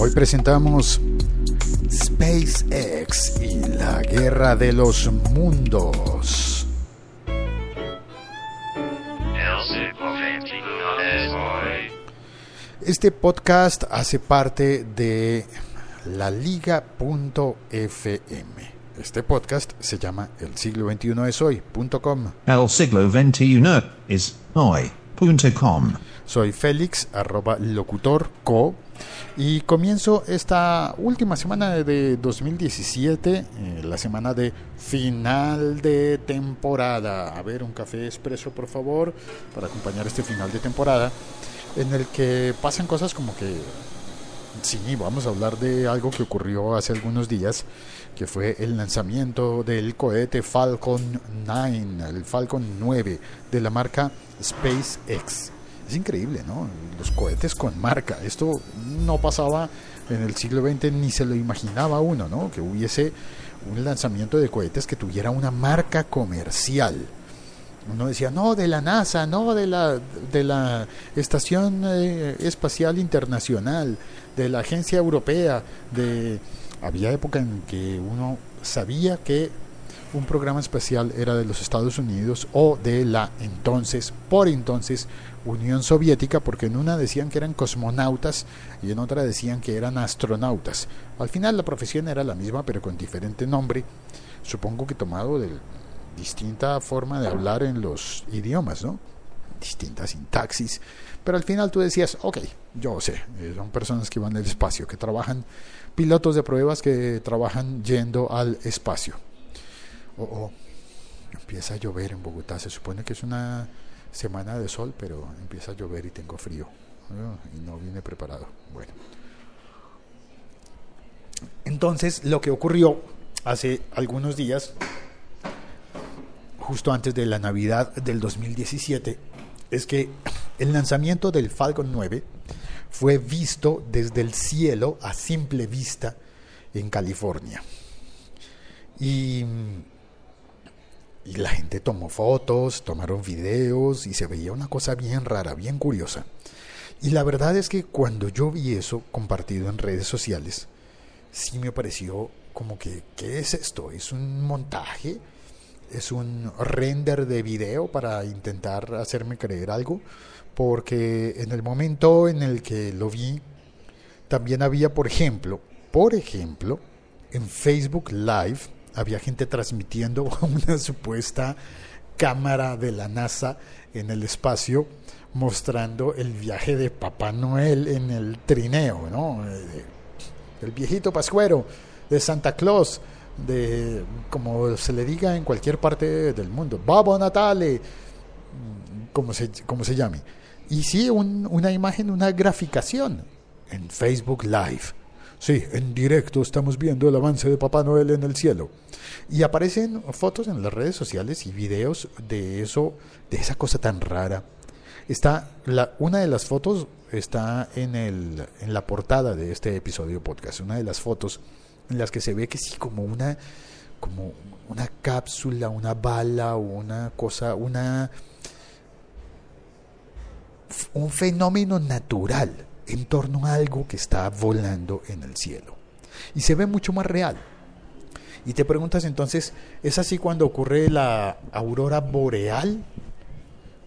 Hoy presentamos SpaceX y la guerra de los mundos. Este podcast hace parte de la liga.fm. Este podcast se llama El siglo XXI es hoy.com. El siglo XXI es hoy.com. Soy Félix, arroba locutor co, y comienzo esta última semana de 2017, eh, la semana de final de temporada. A ver, un café expreso, por favor, para acompañar este final de temporada, en el que pasan cosas como que Sí, vamos a hablar de algo que ocurrió hace algunos días, que fue el lanzamiento del cohete Falcon 9, el Falcon 9 de la marca SpaceX. Es increíble, ¿no? Los cohetes con marca. Esto no pasaba en el siglo XX ni se lo imaginaba uno, ¿no? Que hubiese un lanzamiento de cohetes que tuviera una marca comercial. Uno decía, no, de la NASA, no, de la, de la Estación eh, Espacial Internacional, de la Agencia Europea, de... Había época en que uno sabía que un programa espacial era de los Estados Unidos o de la entonces, por entonces, Unión Soviética, porque en una decían que eran cosmonautas y en otra decían que eran astronautas. Al final la profesión era la misma, pero con diferente nombre, supongo que tomado de distinta forma de hablar en los idiomas, ¿no? Distinta sintaxis, pero al final tú decías, ok, yo sé, eh, son personas que van al espacio, que trabajan, pilotos de pruebas que trabajan yendo al espacio. Oh, oh, empieza a llover en Bogotá, se supone que es una semana de sol, pero empieza a llover y tengo frío. y no vine preparado. Bueno. Entonces, lo que ocurrió hace algunos días, justo antes de la Navidad del 2017, es que el lanzamiento del Falcon 9 fue visto desde el cielo a simple vista en California. Y, y, la gente tomó fotos, tomaron videos y se veía una cosa bien rara, bien curiosa. Y la verdad es que cuando yo vi eso compartido en redes sociales, sí me pareció como que, ¿qué es esto? ¿Es un montaje? ¿Es un render de video para intentar hacerme creer algo? porque en el momento en el que lo vi, también había, por ejemplo, por ejemplo, en Facebook Live había gente transmitiendo una supuesta cámara de la NASA en el espacio mostrando el viaje de Papá Noel en el trineo, ¿no? Eh, el viejito pascuero de Santa Claus, de como se le diga en cualquier parte del mundo, Babo Natale, como se, como se llame. Y sí, una imagen, una graficación en Facebook Live. Sí, en directo estamos viendo el avance de Papá Noel en el cielo. Y aparecen fotos en las redes sociales y videos de eso, de esa cosa tan rara. Está la, una de las fotos está en, el, en la portada de este episodio podcast. Una de las fotos en las que se ve que sí, como una, como una cápsula, una bala una cosa, una un fenómeno natural en torno a algo que está volando en el cielo. Y se ve mucho más real. Y te preguntas entonces, ¿es así cuando ocurre la aurora boreal?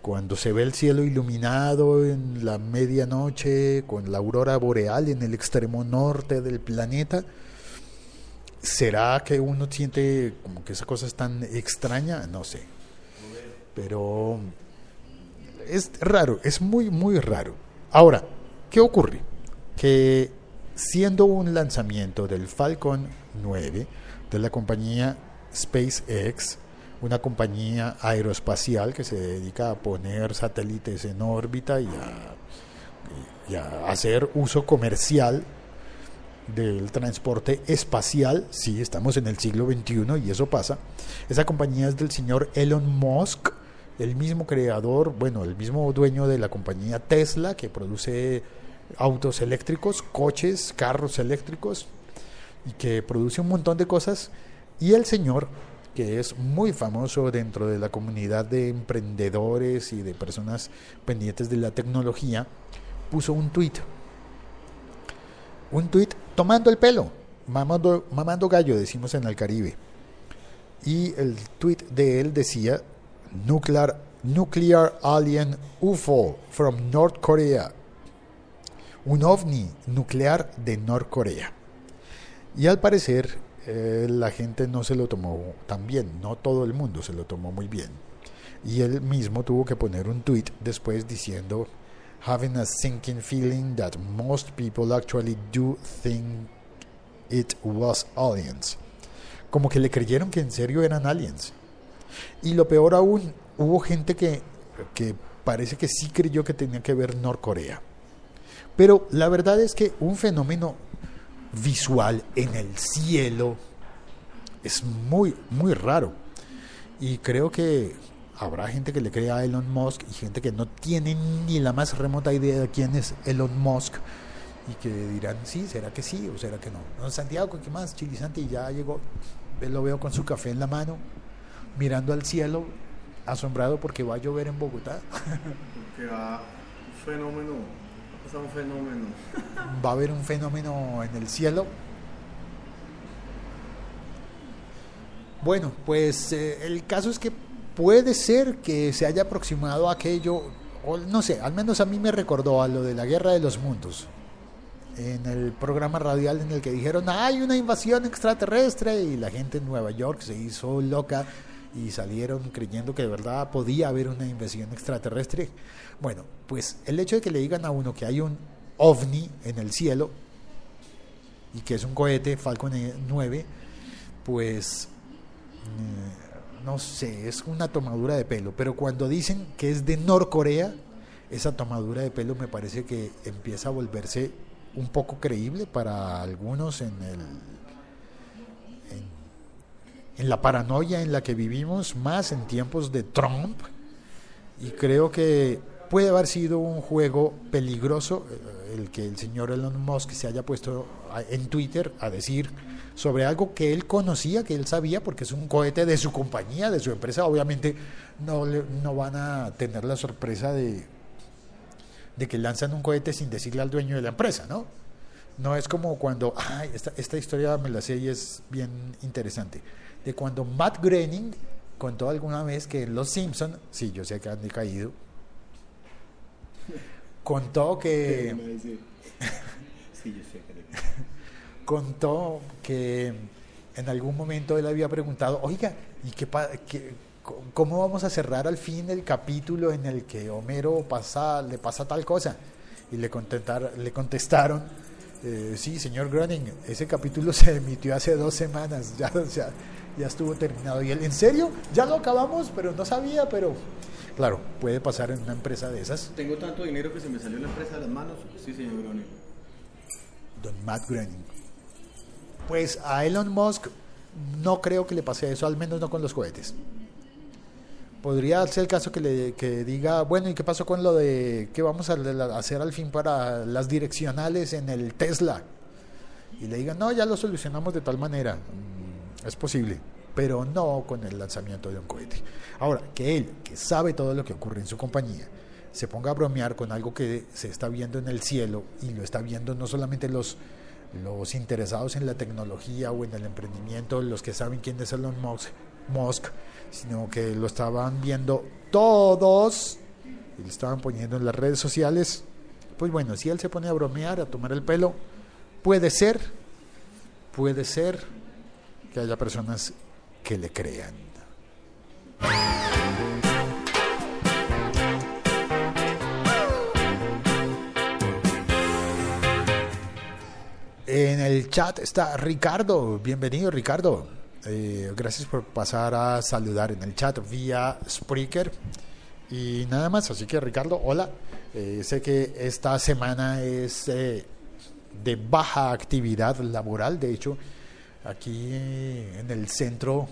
Cuando se ve el cielo iluminado en la medianoche con la aurora boreal en el extremo norte del planeta. ¿Será que uno siente como que esa cosa es tan extraña? No sé. Pero es raro, es muy, muy raro. Ahora, ¿qué ocurre? Que siendo un lanzamiento del Falcon 9 de la compañía SpaceX, una compañía aeroespacial que se dedica a poner satélites en órbita y a, hacer uso comercial del transporte espacial, sí, estamos en el siglo XXI y eso pasa. Esa compañía es del señor Elon Musk, el mismo creador, bueno, el mismo dueño de la compañía Tesla, que produce autos eléctricos, coches, carros eléctricos, y que produce un montón de cosas, y el señor, que es muy famoso dentro de la comunidad de emprendedores y de personas pendientes de la tecnología, puso un tuit un tuit tomando el pelo, mamando, mamando gallo, decimos en el Caribe. Y el tuit de él decía, nuclear, nuclear alien UFO from North Korea. Un ovni nuclear de Norcorea. Y al parecer eh, la gente no se lo tomó tan bien, no todo el mundo se lo tomó muy bien. Y él mismo tuvo que poner un tweet después diciendo, having a sinking feeling that most people actually do think it was aliens. Como que le creyeron que en serio eran aliens. Y lo peor aún, hubo gente que, que parece que sí creyó que tenía que ver Norcorea. Pero la verdad es que un fenómeno visual en el cielo es muy, muy raro. Y creo que habrá gente que le crea a Elon Musk y gente que no tiene ni la más remota idea de quién es Elon Musk y que dirán, sí, será que sí o será que no. Don Santiago, ¿qué más? Chilizante ya llegó, lo veo con su café en la mano, mirando al cielo, asombrado porque va a llover en Bogotá. Porque va fenómeno, va a haber un fenómeno en el cielo. Bueno, pues eh, el caso es que puede ser que se haya aproximado aquello, o no sé, al menos a mí me recordó a lo de la Guerra de los Mundos, en el programa radial en el que dijeron, hay una invasión extraterrestre y la gente en Nueva York se hizo loca y salieron creyendo que de verdad podía haber una invasión extraterrestre. Bueno, pues el hecho de que le digan a uno que hay un ovni en el cielo y que es un cohete Falcon 9, pues... Eh, no sé, es una tomadura de pelo, pero cuando dicen que es de Norcorea, esa tomadura de pelo me parece que empieza a volverse un poco creíble para algunos en el en, la paranoia en la que vivimos, más en tiempos de Trump, y creo que puede haber sido un juego peligroso eh, el que el señor Elon Musk se haya puesto en Twitter a decir sobre algo que él conocía, que él sabía, porque es un cohete de su compañía, de su empresa. Obviamente no, no van a tener la sorpresa de, de que lanzan un cohete sin decirle al dueño de la empresa, ¿no? No es como cuando, ay, esta, esta historia me la sé y es bien interesante, de cuando Matt Groening contó alguna vez que en Los Simpson, sí, yo sé que han decaído, contó que... Sí, yo sé que contó que en algún momento él había preguntado, oiga, ¿y qué, cómo vamos a cerrar al fin el capítulo en el que Homero pasa, le pasa tal cosa? Y le, le contestaron, eh, sí, señor Groening, ese capítulo se emitió hace dos semanas, ya, estuvo terminado. Y él, ¿en serio? Ya lo acabamos, pero no sabía, pero... Claro, puede pasar en una empresa de esas. Tengo tanto dinero que se me salió la empresa de las manos. Sí, señor Groening. Don Matt Groening. Pues a Elon Musk no creo que le pase eso, al menos no con los cohetes. Podría ser el caso que le diga, bueno, ¿y qué pasó con lo de qué vamos a hacer al fin para las direccionales en el Tesla? Y le digan, no, ya lo solucionamos de tal manera. Mm, es posible, pero no con el lanzamiento de un cohete. Ahora, que él, que sabe todo lo que ocurre en su compañía, se ponga a bromear con algo que se está viendo en el cielo y lo está viendo no solamente los los interesados en la tecnología o en el emprendimiento, los que saben quién es Elon Musk, sino que lo estaban viendo todos y lo estaban poniendo en las redes sociales. Pues bueno, si él se pone a bromear, a tomar el pelo, puede ser, puede ser que haya personas que le crean. En el chat está Ricardo. Bienvenido, Ricardo. Eh, gracias por pasar a saludar en el chat vía Spreaker. Y nada más, así que Ricardo, hola. Eh, sé que esta semana es eh, de baja actividad laboral. De hecho, aquí en el centro,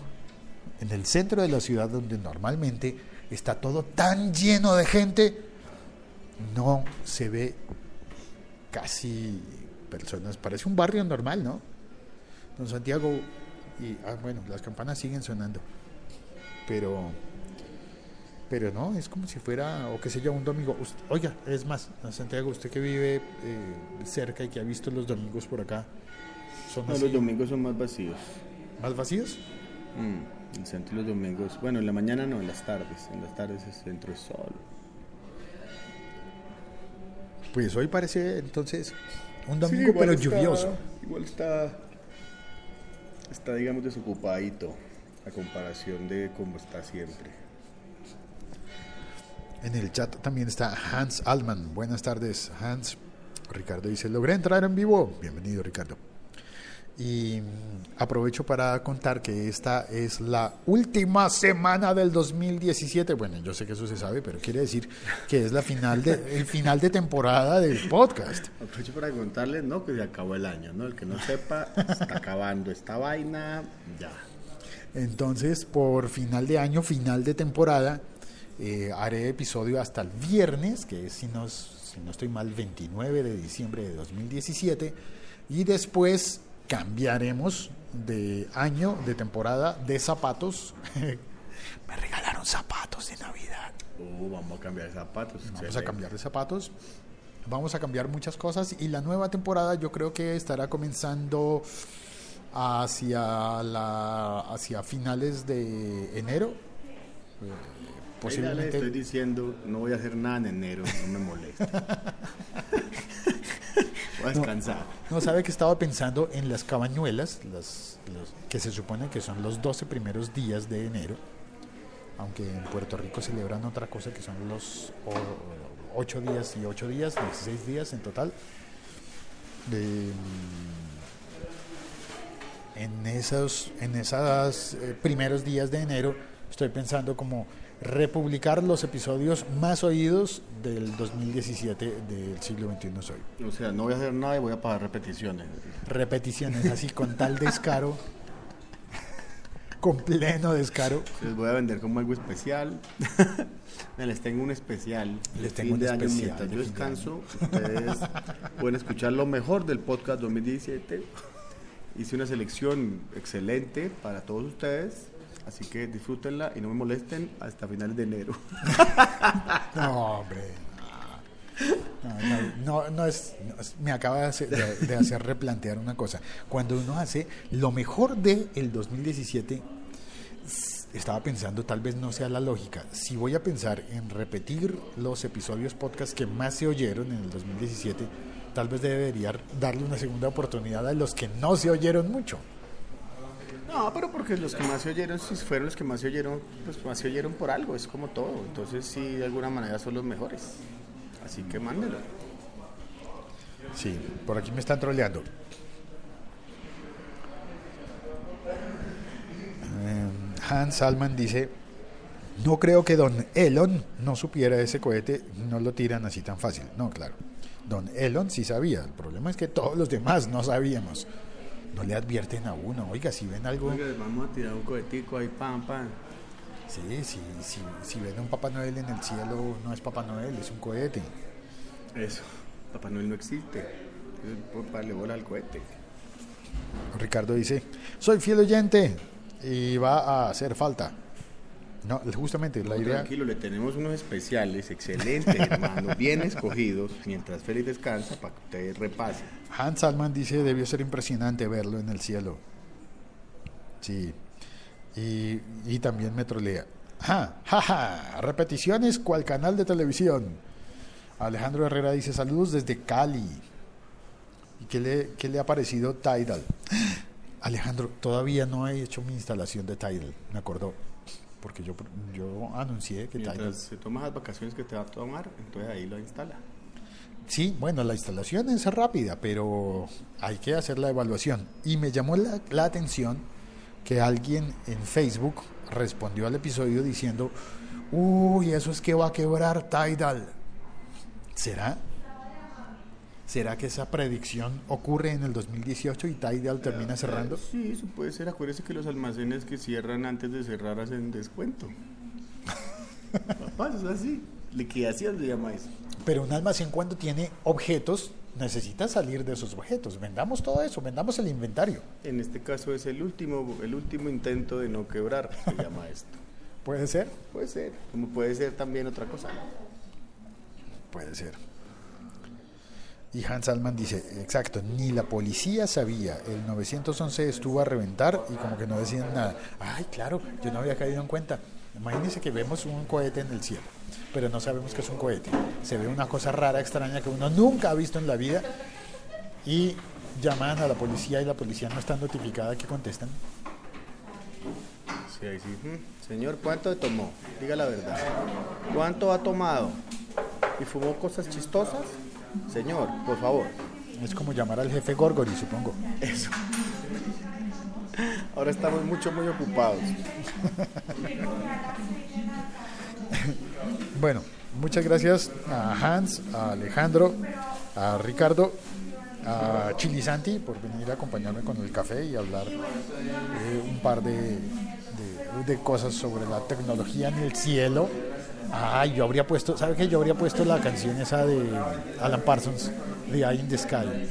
en el centro de la ciudad donde normalmente está todo tan lleno de gente, no se ve casi personas. Parece un barrio normal, ¿no? Don Santiago, y ah, bueno, las campanas siguen sonando. Pero, pero no, es como si fuera, o qué sé yo, un domingo. Ust- Oiga, es más, Santiago, usted que vive eh, cerca y que ha visto los domingos por acá, ¿son No, así los domingos son más vacíos. más vacíos? Mm, el centro los domingos, bueno, en la mañana no, en las tardes. En las tardes el centro es solo. Pues hoy parece entonces un domingo, pero está- lluvioso. Igual está, está, digamos, desocupadito a comparación de cómo está siempre. En el chat también está Hans Alman. Buenas tardes, Hans. Ricardo dice, logré entrar en vivo. Bienvenido, Ricardo. Y aprovecho para contar que esta es la última semana del 2017. Bueno, yo sé que eso se sabe, pero quiere decir que es la final de, el final de temporada del podcast. Aprovecho para contarles, ¿no? Que se acabó el año, ¿no? El que no sepa, está acabando esta vaina, ya. Entonces, por final de año, final de temporada, eh, haré episodio hasta el viernes, que es, si no, si no estoy mal, 29 de diciembre de 2017. Y después cambiaremos de año, de temporada, de zapatos. Me regalaron zapatos de Navidad. Uh, vamos a cambiar de zapatos. Vamos a cambiar de zapatos. Vamos a cambiar muchas cosas y la nueva temporada yo creo que estará comenzando hacia la hacia finales de enero. Eh, Posiblemente estoy diciendo, no voy a hacer nada en enero, no me moleste. voy a descansar. no sabe que estaba pensando en las cabañuelas, las, los- que se supone que son los 12 primeros días de enero, aunque en Puerto Rico celebran otra cosa que son los 8 días y 8 días, 16 días en total. De, en esos en esos eh, primeros días de enero estoy pensando como republicar los episodios más oídos del 2017 del siglo XXI soy. O sea, no voy a hacer nada y voy a pagar repeticiones. Repeticiones así con tal descaro, con pleno descaro. Les voy a vender como algo especial. Les tengo un especial. Les tengo un de año. especial Mientras de yo de descanso, ustedes pueden escuchar lo mejor del podcast 2017. Hice una selección excelente para todos ustedes. Así que disfrútenla y no me molesten hasta finales de enero. No, hombre. No, no, no, no es, es- Me acaba de hacer, de- hacer replantear una cosa. Cuando uno hace lo mejor del el 2017, s- estaba pensando, tal vez no sea la lógica. Si voy a pensar en repetir los episodios podcast que más se oyeron en el 2017, tal vez debería darle una segunda oportunidad a los que no se oyeron mucho. No, pero porque los que más se oyeron, si fueron los que más se oyeron, pues más se oyeron por algo, es como todo. Entonces, sí, de alguna manera son los mejores. Así que mándelo. Sí, por aquí me están troleando. Eh, Hans Salman dice, no creo que don Elon no supiera ese cohete, no lo tiran así tan fácil. No, claro. Don Elon sí sabía, el problema es que todos los demás no sabíamos. No le advierten a uno, oiga, si ven algo, Oiga, vamos a tirar un cohetico ahí, pam, pam. sí, sí, sí, si ven un Papá Noel en el cielo, no es Papá Noel, es un cohete. Eso, Papá Noel no existe. Papá le bola al cohete. Ricardo dice, soy fiel oyente y va a hacer falta. No, justamente la No, idea... Tranquilo, le tenemos unos especiales excelentes, hermano, bien escogidos, mientras Félix descansa para que usted repase. Hans Salman dice, debió ser impresionante verlo en el cielo. Sí. Y, y también me trolea. Ja, ja, ja, repeticiones cual canal de televisión. Alejandro Herrera dice, saludos desde Cali. ¿Y qué le, qué le ha parecido Tidal? Alejandro, todavía no he hecho mi instalación de Tidal, me acordó. Porque yo, yo anuncié que Tidal... Mientras se toma las vacaciones que te va a tomar, entonces ahí lo instala. Sí, bueno, la instalación es rápida, pero hay que hacer la evaluación. Y me llamó la, la atención que alguien en Facebook respondió al episodio diciendo, uy, eso es que va a quebrar Tidal. ¿Será? ¿Será que esa predicción ocurre en el 2018 y Tidal termina cerrando? Sí, eso puede ser. Acuérdese que los almacenes que cierran antes de cerrar hacen descuento. Papá, eso es así. Liquidación se llama eso. Pero un almacén cuando tiene objetos necesita salir de esos objetos. Vendamos todo eso, vendamos el inventario. En este caso es el último, el último intento de no quebrar, se llama esto. ¿Puede ser? Puede ser. Como puede ser también otra cosa. Puede ser. Y Hans Alman dice, exacto, ni la policía sabía, el 911 estuvo a reventar y como que no decían nada. Ay, claro, yo no había caído en cuenta. Imagínense que vemos un cohete en el cielo, pero no sabemos que es un cohete. Se ve una cosa rara, extraña que uno nunca ha visto en la vida y llaman a la policía y la policía no está notificada que contestan. Sí, ahí sí. Señor, ¿cuánto tomó? Diga la verdad. ¿Cuánto ha tomado? ¿Y fumó cosas chistosas? Señor, por favor. Es como llamar al jefe Gorgori, supongo. Eso. Ahora estamos mucho, muy ocupados. Bueno, muchas gracias a Hans, a Alejandro, a Ricardo, a Chili Santi por venir a acompañarme con el café y hablar eh, un par de, de- de cosas sobre la tecnología en el cielo. Ah, yo habría puesto, ¿sabe qué? Yo habría puesto la canción esa de Alan Parsons, The Eye in the Sky.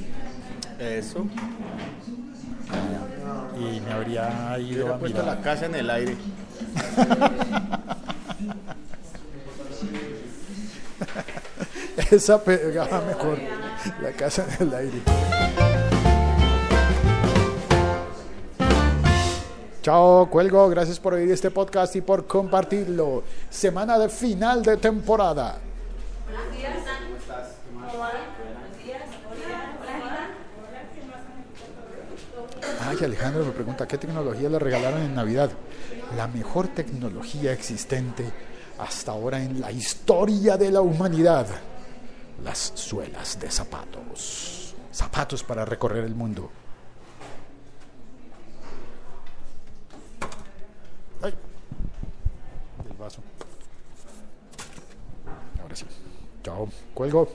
Eso. Y me habría Yo ido le a he puesto mirar. la casa en el aire. Esa pegaba mejor, la casa en el aire. Chao, cuelgo. Gracias por oír este podcast y por compartirlo. Semana de final de temporada. Ay, Alejandro me pregunta, ¿qué tecnología le regalaron en Navidad? La mejor tecnología existente hasta ahora en la historia de la humanidad. Las suelas de zapatos. Zapatos para recorrer el mundo. Ay. El vaso. Ahora sí. Chao. Cuelgo.